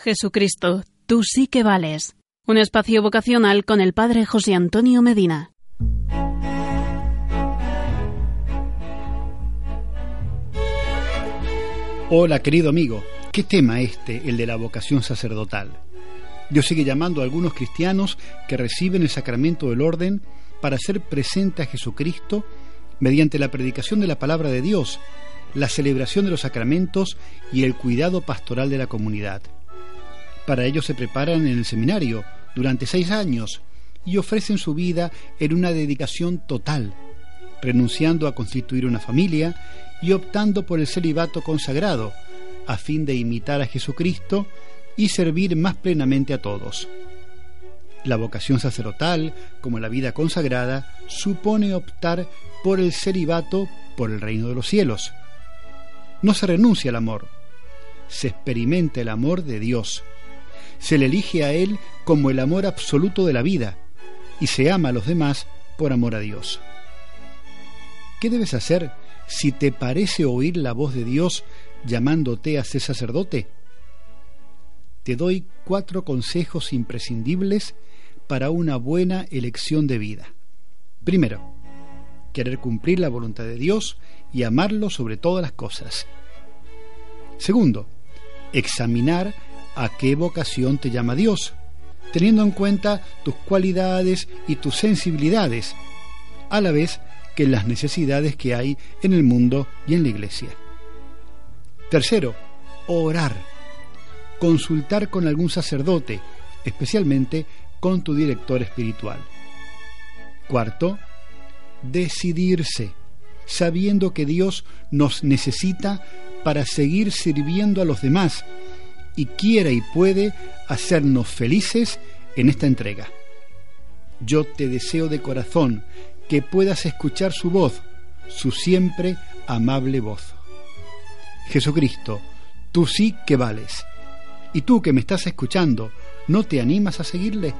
Jesucristo, tú sí que vales. Un espacio vocacional con el Padre José Antonio Medina. Hola querido amigo, ¿qué tema este, el de la vocación sacerdotal? Dios sigue llamando a algunos cristianos que reciben el sacramento del orden para hacer presente a Jesucristo mediante la predicación de la palabra de Dios, la celebración de los sacramentos y el cuidado pastoral de la comunidad. Para ello se preparan en el seminario durante seis años y ofrecen su vida en una dedicación total, renunciando a constituir una familia y optando por el celibato consagrado, a fin de imitar a Jesucristo y servir más plenamente a todos. La vocación sacerdotal, como la vida consagrada, supone optar por el celibato por el reino de los cielos. No se renuncia al amor, se experimenta el amor de Dios. Se le elige a Él como el amor absoluto de la vida y se ama a los demás por amor a Dios. ¿Qué debes hacer si te parece oír la voz de Dios llamándote a ser sacerdote? Te doy cuatro consejos imprescindibles para una buena elección de vida. Primero, querer cumplir la voluntad de Dios y amarlo sobre todas las cosas. Segundo, examinar a qué vocación te llama Dios, teniendo en cuenta tus cualidades y tus sensibilidades, a la vez que las necesidades que hay en el mundo y en la iglesia. Tercero, orar. Consultar con algún sacerdote, especialmente con tu director espiritual. Cuarto, decidirse, sabiendo que Dios nos necesita para seguir sirviendo a los demás y quiere y puede hacernos felices en esta entrega. Yo te deseo de corazón que puedas escuchar su voz, su siempre amable voz. Jesucristo, tú sí que vales. Y tú que me estás escuchando, ¿no te animas a seguirle?